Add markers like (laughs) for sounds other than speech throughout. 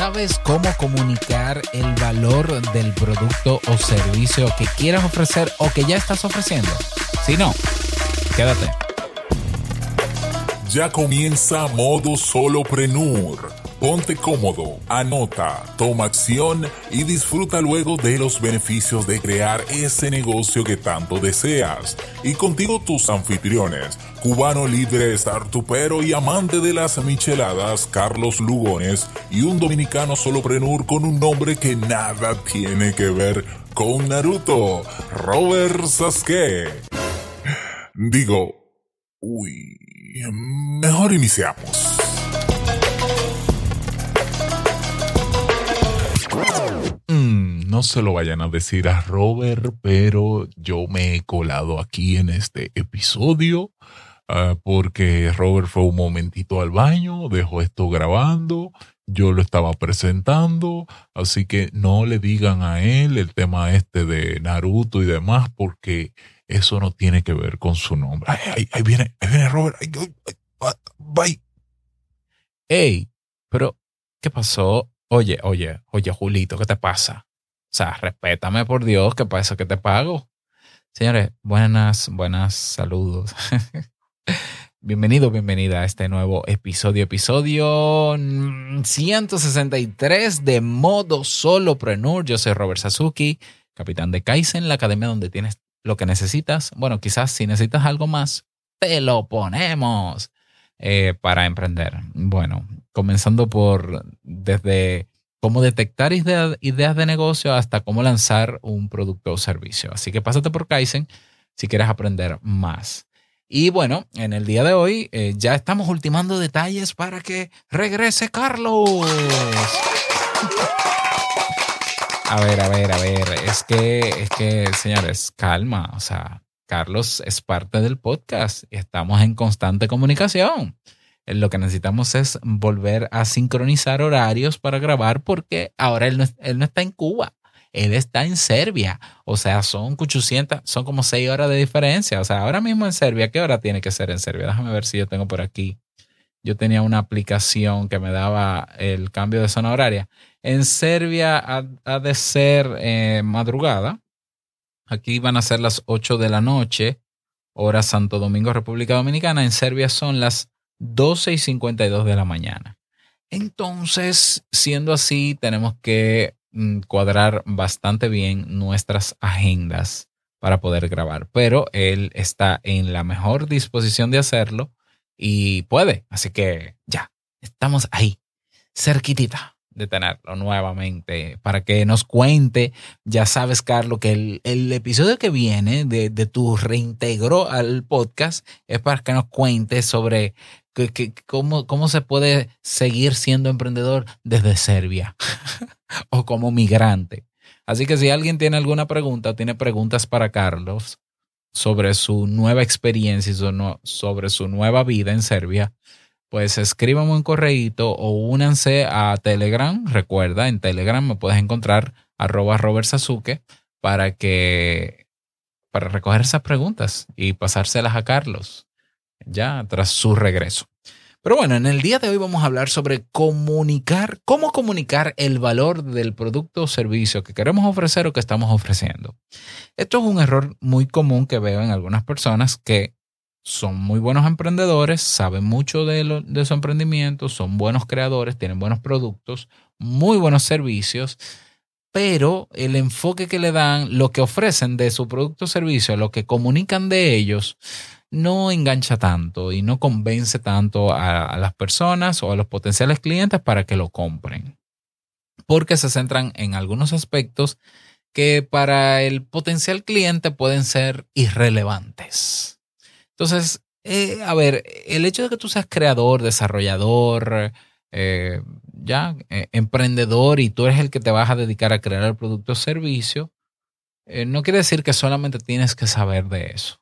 ¿Sabes cómo comunicar el valor del producto o servicio que quieras ofrecer o que ya estás ofreciendo? Si no, quédate. Ya comienza modo soloprenur. Ponte cómodo, anota, toma acción y disfruta luego de los beneficios de crear ese negocio que tanto deseas. Y contigo tus anfitriones, cubano libre, startupero y amante de las micheladas, Carlos Lugones, y un dominicano soloprenur con un nombre que nada tiene que ver con Naruto, Robert Sasuke. Digo, uy, mejor iniciamos. Se lo vayan a decir a Robert, pero yo me he colado aquí en este episodio ah, porque Robert fue un momentito al baño, dejó esto grabando, yo lo estaba presentando, así que no le digan a él el tema este de Naruto y demás porque eso no tiene que ver con su nombre. Ay, ahí, viene, ahí viene Robert. bye. Hey, pero ¿qué pasó? Oye, oye, oye, Julito, ¿qué te pasa? O sea, respétame por Dios, ¿qué pasa? ¿Qué te pago? Señores, buenas, buenas saludos. (laughs) Bienvenido, bienvenida a este nuevo episodio, episodio 163 de Modo Solopreneur. Yo soy Robert Sasuki, capitán de Kaizen, la academia donde tienes lo que necesitas. Bueno, quizás si necesitas algo más, te lo ponemos eh, para emprender. Bueno, comenzando por desde cómo detectar ideas de negocio hasta cómo lanzar un producto o servicio. Así que pásate por Kaizen si quieres aprender más. Y bueno, en el día de hoy eh, ya estamos ultimando detalles para que regrese Carlos. A ver, a ver, a ver, es que, es que, señores, calma, o sea, Carlos es parte del podcast y estamos en constante comunicación. Lo que necesitamos es volver a sincronizar horarios para grabar porque ahora él no, él no está en Cuba, él está en Serbia. O sea, son 800, son como 6 horas de diferencia. O sea, ahora mismo en Serbia, ¿qué hora tiene que ser en Serbia? Déjame ver si yo tengo por aquí. Yo tenía una aplicación que me daba el cambio de zona horaria. En Serbia ha, de ser eh, madrugada. Aquí van a ser las 8 de la noche, hora Santo Domingo, República Dominicana. En Serbia son las 12 y 52 de la mañana. Entonces, siendo así, tenemos que mm, cuadrar bastante bien nuestras agendas para poder grabar, pero él está en la mejor disposición de hacerlo y puede. Así que ya, estamos ahí, cerquitita de tenerlo nuevamente para que nos cuente. Ya sabes, Carlos, que el, episodio que viene de, de, tu reintegro al podcast es para que nos cuente sobre cómo, cómo se puede seguir siendo emprendedor desde Serbia (laughs) o como migrante. Así que si alguien tiene alguna pregunta tiene preguntas para Carlos sobre su nueva experiencia y sobre su nueva vida en Serbia, pues escríbame un correíto o únanse a Telegram. Recuerda, en Telegram me puedes encontrar arroba Robert para que para recoger esas preguntas y pasárselas a Carlos ya tras su regreso. Pero bueno, en el día de hoy vamos a hablar sobre comunicar, cómo comunicar el valor del producto o servicio que queremos ofrecer o que estamos ofreciendo. Esto es un error muy común que veo en algunas personas que son muy buenos emprendedores, saben mucho de, de su emprendimiento, son buenos creadores, tienen buenos productos, muy buenos servicios, pero el enfoque que le dan, lo que ofrecen de su producto o servicio, lo que comunican de ellos, no engancha tanto y no convence tanto a, las personas o a los potenciales clientes para que lo compren. Porque se centran en algunos aspectos que para el potencial cliente pueden ser irrelevantes. Entonces, eh, a ver, el hecho de que tú seas creador, desarrollador, eh, ya, eh, emprendedor y tú eres el que te vas a dedicar a crear el producto o servicio, no quiere decir que solamente tienes que saber de eso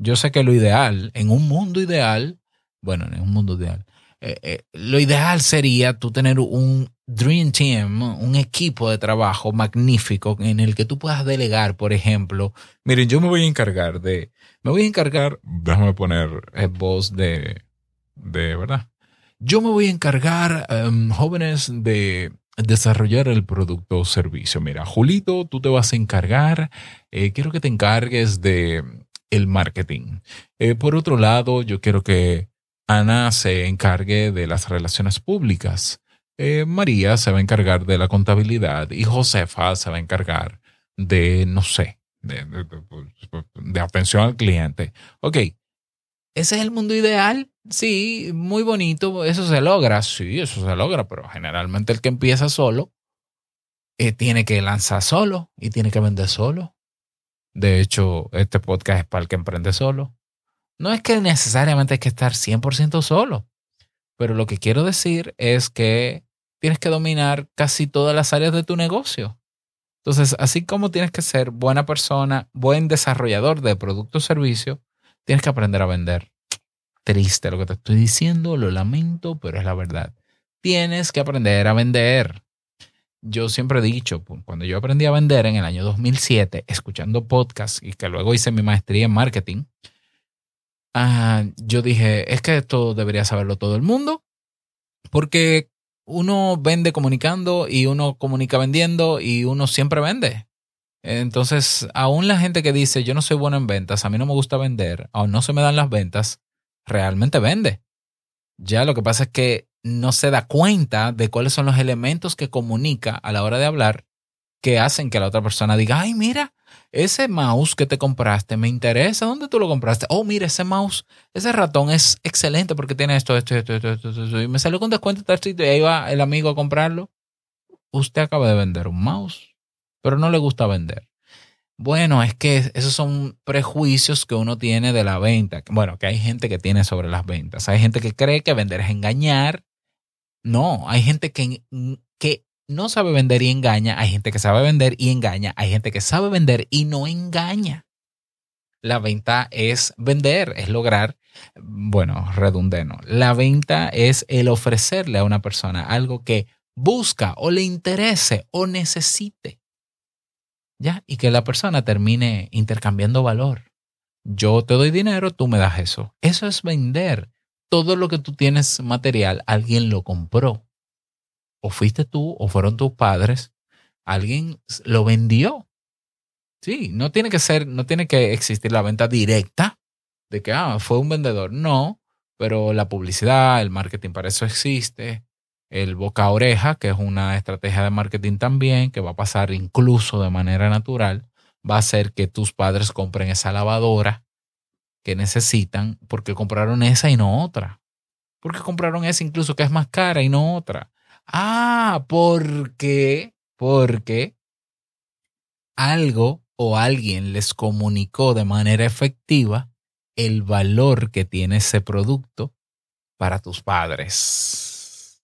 yo sé que lo ideal, en un mundo ideal, bueno, en un mundo ideal, eh, eh, lo ideal sería tú tener un Dream Team, un equipo de trabajo magnífico en el que tú puedas delegar, por ejemplo, miren, yo me voy a encargar de, me voy a encargar, déjame poner eh, voz de, de, ¿verdad? Yo me voy a encargar, em, jóvenes, de desarrollar el producto o servicio. Mira, Julito, tú te vas a encargar, quiero que te encargues de el marketing. Eh, por otro lado, yo quiero que Ana se encargue de las relaciones públicas. Eh, María se va a encargar de la contabilidad y Josefa se va a encargar de, no sé, de, atención al cliente. Ok, ¿ese es el mundo ideal? Sí, muy bonito, eso se logra, sí, eso se logra, pero generalmente el que empieza solo eh, tiene que lanzar solo y tiene que vender solo. De hecho, este podcast es para el que emprende solo. No es que necesariamente hay que estar 100% solo, pero lo que quiero decir es que tienes que dominar casi todas las áreas de tu negocio. Entonces, así como tienes que ser buena persona, buen desarrollador de producto o servicio, tienes que aprender a vender triste lo que te estoy diciendo, lo lamento, pero es la verdad. Tienes que aprender a vender. Yo siempre he dicho, cuando yo aprendí a vender en el año 2007, escuchando podcasts y que luego hice mi maestría en marketing, ah, yo dije, es que esto debería saberlo todo el mundo, porque uno vende comunicando y uno comunica vendiendo y uno siempre vende. Entonces, aún la gente que dice, yo no soy bueno en ventas, a mí no me gusta vender, o no se me dan las ventas, realmente vende. Ya lo que pasa es que no se da cuenta de cuáles son los elementos que comunica a la hora de hablar que hacen que la otra persona diga, ay, mira, ese mouse que te compraste me interesa, ¿dónde tú lo compraste? Oh, mira, ese mouse, ese ratón es excelente porque tiene esto, esto, esto, esto, esto, y me salió con descuento tal y ahí va el amigo a comprarlo. Usted acaba de vender un mouse, pero no le gusta vender. Bueno, es que esos son prejuicios que uno tiene de la venta. Bueno, que hay gente que tiene sobre las ventas. Hay gente que cree que vender es engañar. No, hay gente que, que no sabe vender y engaña. Hay gente que sabe vender y engaña. Hay gente que sabe vender y no engaña. La venta es vender, es lograr, bueno, redundeno. La venta es el ofrecerle a una persona algo que busca o le interese o necesite. ¿ya? Y que la persona termine intercambiando valor. Yo te doy dinero, tú me das eso. Eso es vender. Todo lo que tú tienes material, alguien lo compró. O fuiste tú, o fueron tus padres. Alguien lo vendió. Sí, no tiene que ser, no tiene que existir la venta directa de que, ah, fue un vendedor. No, pero la publicidad, el marketing para eso existe el boca a oreja, que es una estrategia de marketing también, que va a pasar incluso de manera natural, va a hacer que tus padres compren esa lavadora que necesitan porque compraron esa y no otra. Porque compraron esa incluso que es más cara y no otra. Ah, porque, porque algo o alguien les comunicó de manera efectiva el valor que tiene ese producto para tus padres.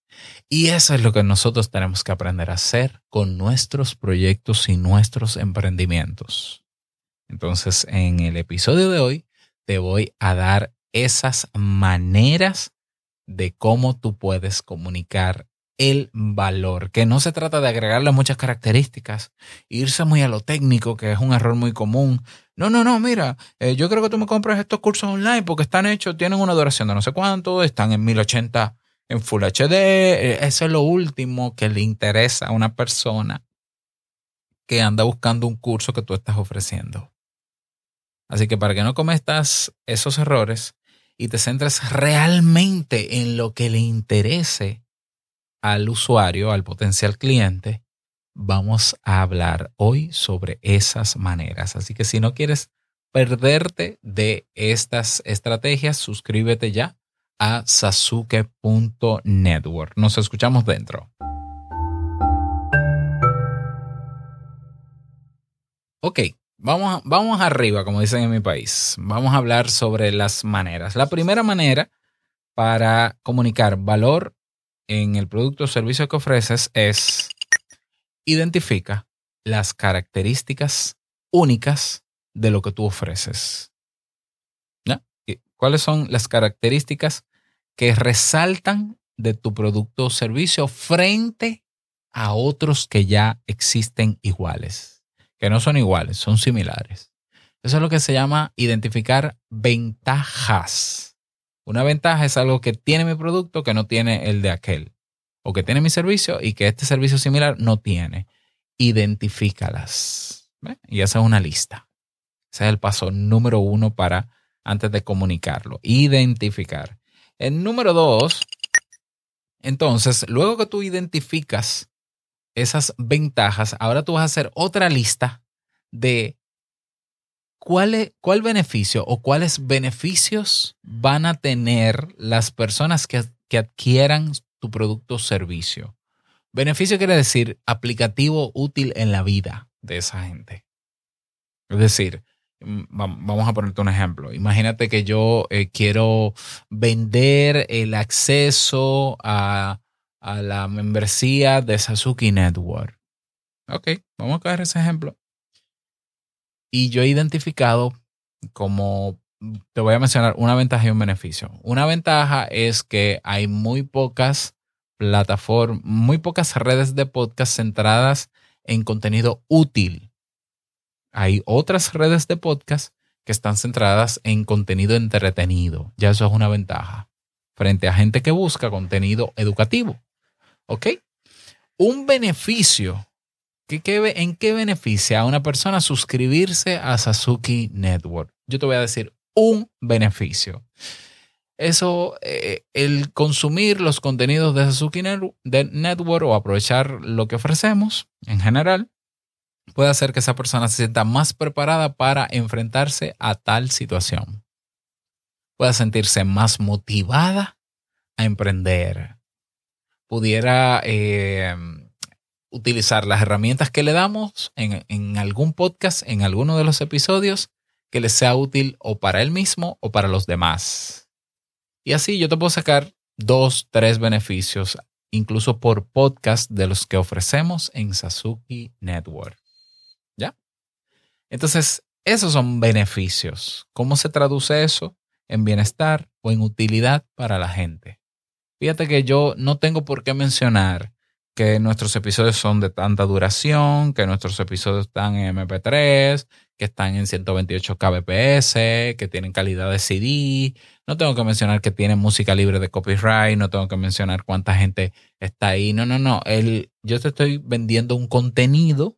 Y eso es lo que nosotros tenemos que aprender a hacer con nuestros proyectos y nuestros emprendimientos. Entonces, en el episodio de hoy te voy a dar esas maneras de cómo tú puedes comunicar el valor, que no se trata de agregarle muchas características, irse muy a lo técnico, que es un error muy común. No, no, no, mira, eh, yo creo que tú me compras estos cursos online porque están hechos, tienen una duración de no sé cuánto, están en 1080 en Full HD. Eh, eso es lo último que le interesa a una persona que anda buscando un curso que tú estás ofreciendo. Así que para que no cometas esos errores y te centres realmente en lo que le interese al usuario, al potencial cliente, vamos a hablar hoy sobre esas maneras. Así que si no quieres perderte de estas estrategias, suscríbete ya a sasuke.network. Nos escuchamos dentro. Ok, vamos, vamos arriba, como dicen en mi país. Vamos a hablar sobre las maneras. La primera manera para comunicar valor en el producto o servicio que ofreces es identifica las características únicas de lo que tú ofreces. ¿Cuáles son las características que resaltan de tu producto o servicio frente a otros que ya existen iguales? Que no son iguales, son similares. Eso es lo que se llama identificar ventajas. Una ventaja es algo que tiene mi producto que no tiene el de aquel. o que tiene mi servicio y que este servicio similar no tiene. Identifícalas. Y esa es una lista. Ese es el paso número uno para antes de comunicarlo. Identificar. El número dos, entonces, luego que tú identificas esas ventajas, ahora tú vas a hacer otra lista de cuál, cuál beneficio o cuáles beneficios van a tener las personas que, que adquieran tu producto o servicio. Beneficio quiere decir aplicativo útil en la vida de esa gente. Es decir, mm, vamos a ponerte un ejemplo. Imagínate que yo eh, quiero vender el acceso a a la membresía de Sasuke Network. Ok, vamos a coger ese ejemplo. Y yo he identificado como, te voy a mencionar una ventaja y un beneficio. Una ventaja es que hay muy pocas plataformas, muy pocas redes de podcast centradas en contenido útil. Hay otras redes de podcast que están centradas en contenido entretenido. Ya eso es una ventaja frente a gente que busca contenido educativo. ¿Ok? Un beneficio. ¿En qué beneficia a una persona suscribirse a Sasuke Network? Yo te voy a decir un beneficio. Eso, eh, el consumir los contenidos de Sasuke Network o aprovechar lo que ofrecemos en general, puede hacer que esa persona se sienta más preparada para enfrentarse a tal situación. Pueda sentirse más motivada a emprender, pudiera eh, utilizar las herramientas que le damos en, en algún podcast, en alguno de los episodios, que le sea útil o para él mismo o para los demás. Y así yo te puedo sacar dos, tres beneficios, incluso por podcast de los que ofrecemos en Sasuke Network. ¿Ya? Entonces, esos son beneficios. ¿Cómo se traduce eso en bienestar o en utilidad para la gente? Fíjate que yo no tengo por qué mencionar que nuestros episodios son de tanta duración, que nuestros episodios están en MP3, que están en 128 kbps, que tienen calidad de CD. No tengo que mencionar que tienen música libre de copyright, no tengo que mencionar cuánta gente está ahí. No, no, no. El, yo te estoy vendiendo un contenido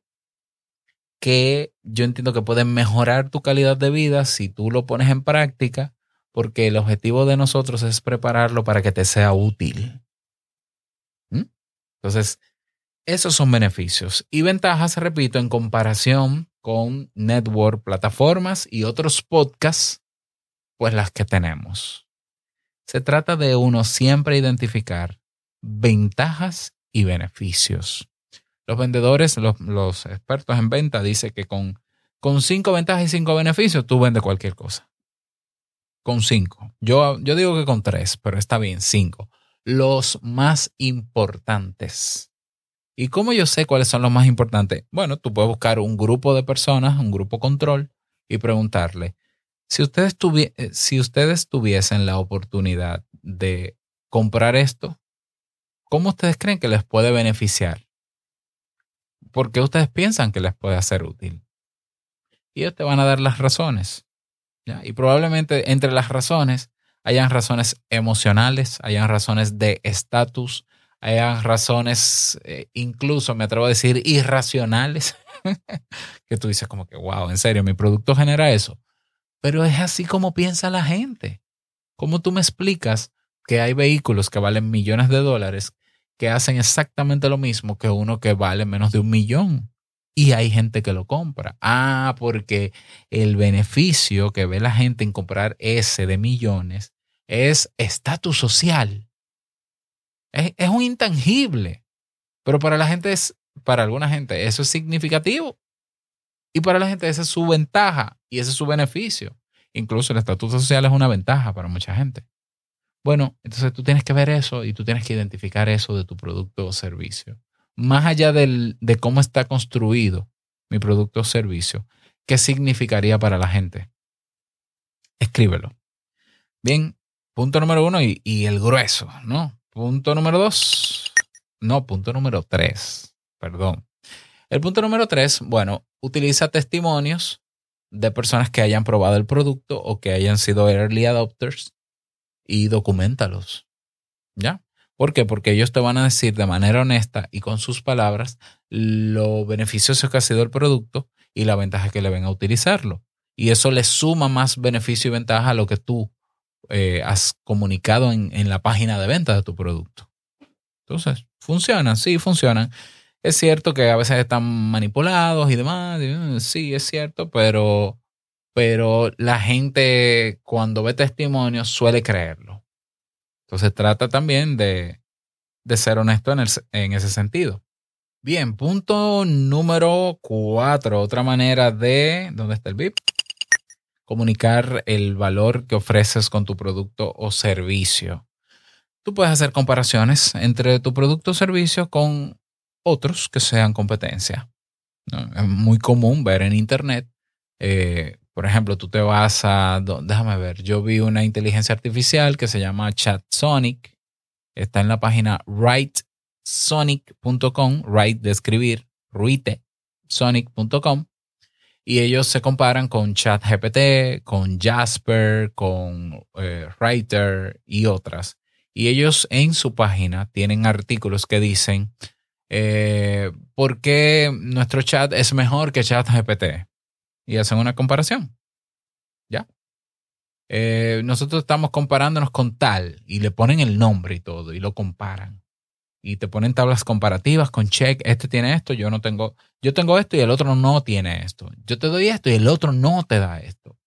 que yo entiendo que puede mejorar tu calidad de vida si tú lo pones en práctica porque el objetivo de nosotros es prepararlo para que te sea útil. ¿Mm? Entonces, esos son beneficios y ventajas, repito, en comparación con network, plataformas y otros podcasts, pues las que tenemos. Se trata de uno siempre identificar ventajas y beneficios. Los vendedores, los, expertos en venta dicen que con, con cinco ventajas y cinco beneficios tú vendes cualquier cosa con cinco. Yo, yo digo que con tres, pero está bien, cinco. Los más importantes. ¿Y cómo yo sé cuáles son los más importantes? Bueno, tú puedes buscar un grupo de personas, un grupo control, y preguntarle, si ustedes, eh, si ustedes tuviesen la oportunidad de comprar esto, ¿cómo ustedes creen que les puede beneficiar? ¿Por qué ustedes piensan que les puede hacer útil? Y ellos te van a dar las razones. Y probablemente entre las razones hayan razones emocionales, hayan razones de estatus, hayan razones, eh, incluso me atrevo a decir, irracionales, (laughs) que tú dices como que, wow, en serio, mi producto genera eso. Pero es así como piensa la gente. ¿Cómo tú me explicas que hay vehículos que valen millones de dólares que hacen exactamente lo mismo que uno que vale menos de un millón? Y hay gente que lo compra. Ah, porque el beneficio que ve la gente en comprar ese de millones es estatus social. Es, es, un intangible. Pero para la gente es, para alguna gente, eso es significativo. Y para la gente esa es su ventaja y ese es su beneficio. Incluso el estatus social es una ventaja para mucha gente. Bueno, entonces tú tienes que ver eso y tú tienes que identificar eso de tu producto o servicio más allá del, de cómo está construido mi producto o servicio, ¿qué significaría para la gente? Escríbelo. Bien, punto número uno y, y el grueso, ¿no? Punto número dos. No, punto número tres. Perdón. El punto número tres, bueno, utiliza testimonios de personas que hayan probado el producto o que hayan sido early adopters y documentalos. ¿Ya? ¿Por qué? Porque ellos te van a decir de manera honesta y con sus palabras lo beneficioso que ha sido el producto y la ventaja que le ven a utilizarlo. Y eso le suma más beneficio y ventaja a lo que tú eh, has comunicado en, en la página de venta de tu producto. Entonces, funcionan, sí, funcionan. Es cierto que a veces están manipulados y demás, eh, sí, es cierto, pero, pero la gente cuando ve testimonios suele creerlo. Entonces trata también de, de ser honesto en, en ese sentido. Bien, punto número cuatro, otra manera de, ¿dónde está el VIP? Comunicar el valor que ofreces con tu producto o servicio. Tú puedes hacer comparaciones entre tu producto o servicio con otros que sean competencia. Es muy común ver en Internet, eh, por ejemplo, tú te vas a, déjame ver, yo vi una inteligencia artificial que se llama ChatSonic, está en la página writesonic.com, write escribir, sonic.com y ellos se comparan con ChatGPT, con Jasper, con eh, Writer y otras. Y ellos en su página tienen artículos que dicen eh, por qué nuestro chat es mejor que ChatGPT y hacen una comparación. ¿Ya? Eh, nosotros estamos comparándonos con tal y le ponen el nombre y todo y lo comparan. Y te ponen tablas comparativas con check, este tiene esto, yo no tengo, yo tengo esto y el otro no tiene esto. Yo te doy esto y el otro no te da esto.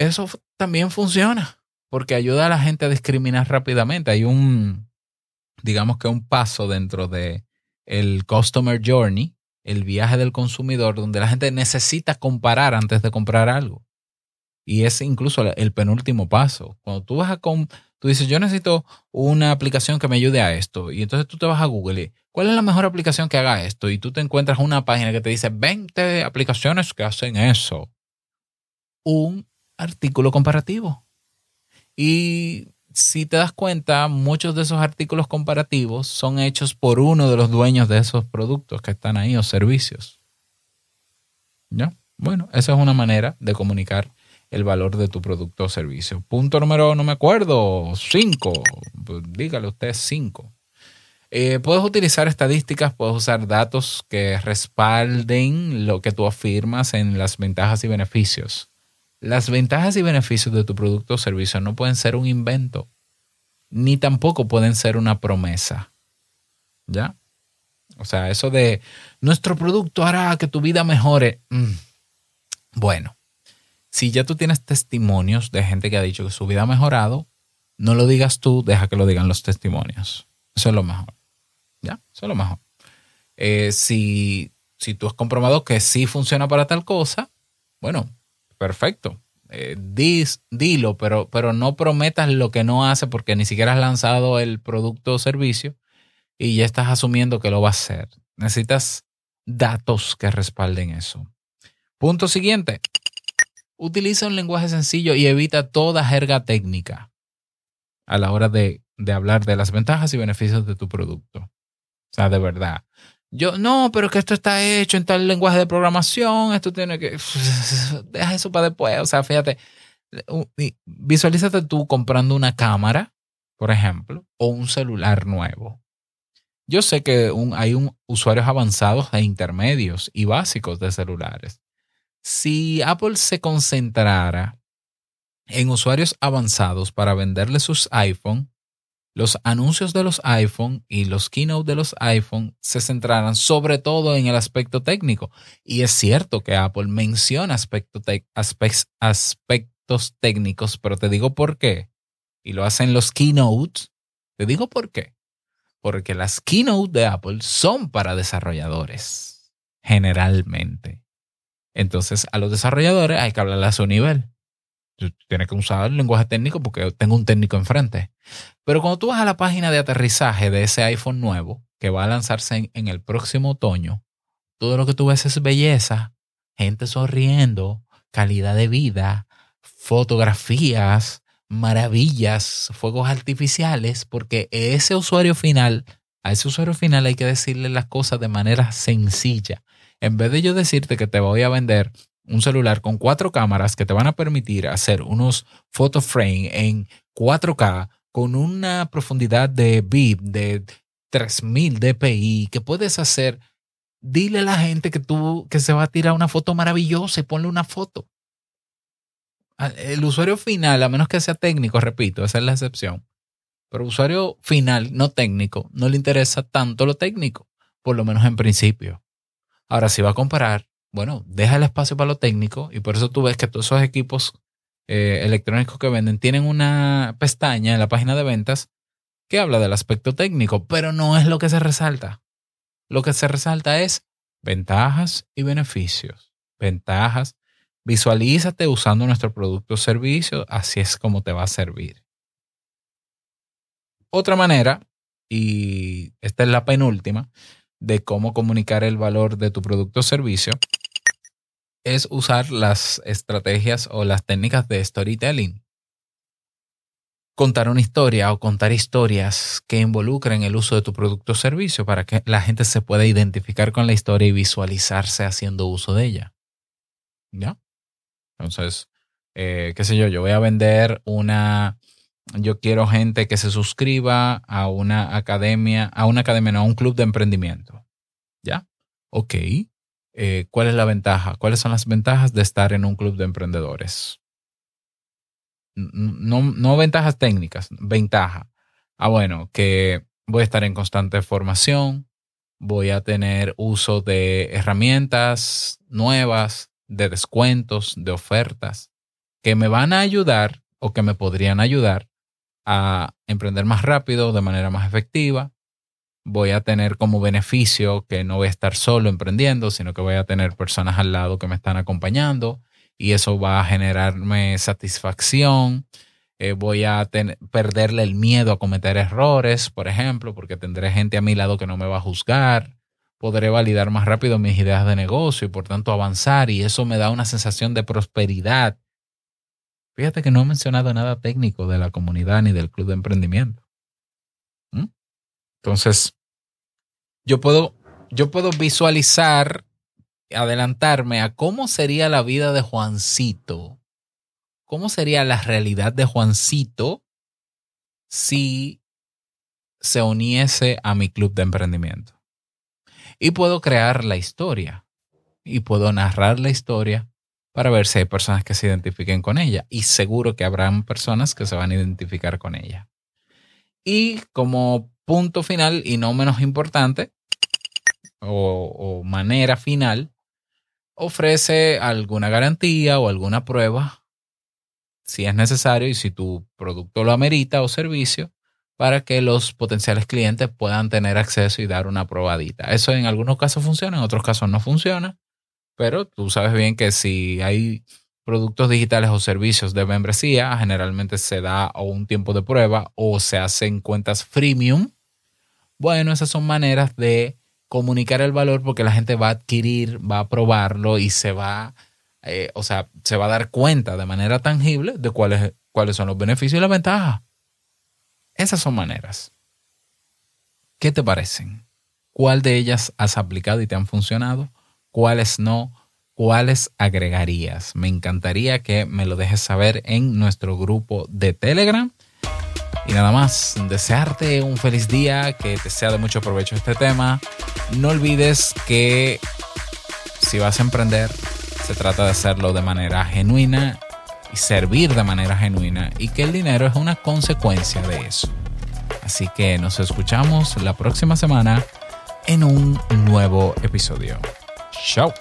Eso también funciona porque ayuda a la gente a discriminar rápidamente. Hay un, digamos que un paso dentro de el customer journey el viaje del consumidor donde la gente necesita comparar antes de comprar algo. Y es incluso el penúltimo paso. Cuando tú vas a con, tú dices, yo necesito una aplicación que me ayude a esto. Y entonces tú te vas a Google y, ¿cuál es la mejor aplicación que haga esto? Y tú te encuentras una página que te dice 20 aplicaciones que hacen eso. Un artículo comparativo. Y si te das cuenta, muchos de esos artículos comparativos son hechos por uno de los dueños de esos productos que están ahí o servicios. ¿Ya? Bueno, esa es una manera de comunicar el valor de tu producto o servicio. Punto número, no me acuerdo, cinco. Dígale usted cinco. Eh, puedes utilizar estadísticas, puedes usar datos que respalden lo que tú afirmas en las ventajas y beneficios. Las ventajas y beneficios de tu producto o servicio no pueden ser un invento, ni tampoco pueden ser una promesa. ¿Ya? O sea, eso de nuestro producto hará que tu vida mejore. Mm. Bueno, si ya tú tienes testimonios de gente que ha dicho que su vida ha mejorado, no lo digas tú, deja que lo digan los testimonios. Eso es lo mejor. ¿Ya? Eso es lo mejor. Eh, si, si tú has comprobado que sí funciona para tal cosa, bueno, perfecto. Eh, dilo, pero, pero no prometas lo que no hace porque ni siquiera has lanzado el producto o servicio y ya estás asumiendo que lo va a hacer. Necesitas datos que respalden eso. Punto siguiente. Utiliza un lenguaje sencillo y evita toda jerga técnica a la hora de, de hablar de las ventajas y beneficios de tu producto. O sea, de verdad. Yo, no, pero que esto está hecho en tal lenguaje de programación, esto tiene que... (laughs) Deja eso para después. O sea, fíjate, visualízate tú comprando una cámara, por ejemplo, o un celular nuevo. Yo sé que hay un, usuarios avanzados e intermedios y básicos de celulares. Si Apple se concentrara en usuarios avanzados para venderle sus iPhone, los anuncios de los iPhone y los keynote de los iPhone se centrarán sobre todo en el aspecto técnico. Y es cierto que Apple menciona aspectos técnicos, pero te digo por qué. Y lo hacen los keynotes. Te digo por qué. Porque las keynote de Apple son para desarrolladores, generalmente. Entonces, a los desarrolladores hay que hablarle a su nivel tienes que usar el lenguaje técnico porque tengo un técnico enfrente. Pero cuando tú vas a la página de aterrizaje de ese iPhone nuevo que va a lanzarse en, el próximo otoño, todo lo que tú ves es belleza, gente sonriendo, calidad de vida, fotografías, maravillas, fuegos artificiales, porque ese usuario final, a ese usuario final hay que decirle las cosas de manera sencilla. En vez de yo decirte que te voy a vender un celular con cuatro cámaras que te van a permitir hacer unos photo frame en 4K con una profundidad de BIP de 3000 dpi que puedes hacer, dile a la gente que tú que se va a tirar una foto maravillosa y ponle una foto. El usuario final, a menos que sea técnico, repito, esa es la excepción. Pero usuario final, no técnico, no le interesa tanto lo técnico, por lo menos en principio. Ahora, si va a comparar, bueno, deja el espacio para lo técnico y por eso tú ves que todos esos equipos eh, electrónicos que venden tienen una pestaña en la página de ventas que habla del aspecto técnico, pero no es lo que se resalta. Lo que se resalta es ventajas y beneficios. Ventajas. Visualízate usando nuestro producto o servicio, así es como te va a servir. Otra manera, y esta es la penúltima, de cómo comunicar el valor de tu producto o servicio, es usar las estrategias o las técnicas de storytelling contar una historia o contar historias que involucren el uso de tu producto o servicio para que la gente se pueda identificar con la historia y visualizarse haciendo uso de ella. ¿Ya? Entonces, eh, qué sé yo, yo voy a vender una, yo quiero gente que se suscriba a una academia, a una academia, no, a un club de emprendimiento. ¿Ya? Ok. Eh, ¿Cuál es la ventaja? ¿Cuáles son las ventajas de estar en un club de emprendedores? no, no ventajas técnicas, ventaja. Ah, bueno, que voy a estar en constante formación, voy a tener uso de herramientas nuevas, de descuentos, de ofertas, que me van a ayudar o que me podrían ayudar a emprender más rápido, de manera más efectiva. Voy a tener como beneficio que no voy a estar solo emprendiendo, sino que voy a tener personas al lado que me están acompañando y eso va a generarme satisfacción. Eh, voy a perderle el miedo a cometer errores, por ejemplo, porque tendré gente a mi lado que no me va a juzgar. Podré validar más rápido mis ideas de negocio y por tanto avanzar y eso me da una sensación de prosperidad. Fíjate que no he mencionado nada técnico de la comunidad ni del club de emprendimiento. Entonces, yo puedo, yo puedo visualizar adelantarme a cómo sería la vida de Juancito, cómo sería la realidad de Juancito si se uniese a mi club de emprendimiento. Y puedo crear la historia y puedo narrar la historia para ver si hay personas que se identifiquen con ella. Y seguro que habrán personas que se van a identificar con ella. Y como punto final y no menos importante, o, manera final, ofrece alguna garantía o alguna prueba, si es necesario y si tu producto lo amerita o servicio, para que los potenciales clientes puedan tener acceso y dar una probadita. Eso en algunos casos funciona, en otros casos no funciona, pero tú sabes bien que si hay productos digitales o servicios de membresía, generalmente se da un tiempo de prueba o se hacen cuentas freemium. Bueno, esas son maneras de comunicar el valor porque la gente va a adquirir, va a probarlo y se va, eh, o sea, se va a dar cuenta de manera tangible de cuáles, cuáles son los beneficios y las ventajas. Esas son maneras. ¿Qué te parecen? ¿Cuál de ellas has aplicado y te han funcionado? ¿Cuáles no? ¿Cuáles agregarías? Me encantaría que me lo dejes saber en nuestro grupo de Telegram y nada más, desearte un feliz día, que te sea de mucho provecho este tema. No olvides que si vas a emprender, se trata de hacerlo de manera genuina y servir de manera genuina y que el dinero es una consecuencia de eso. Así que nos escuchamos la próxima semana en un nuevo episodio. Chao.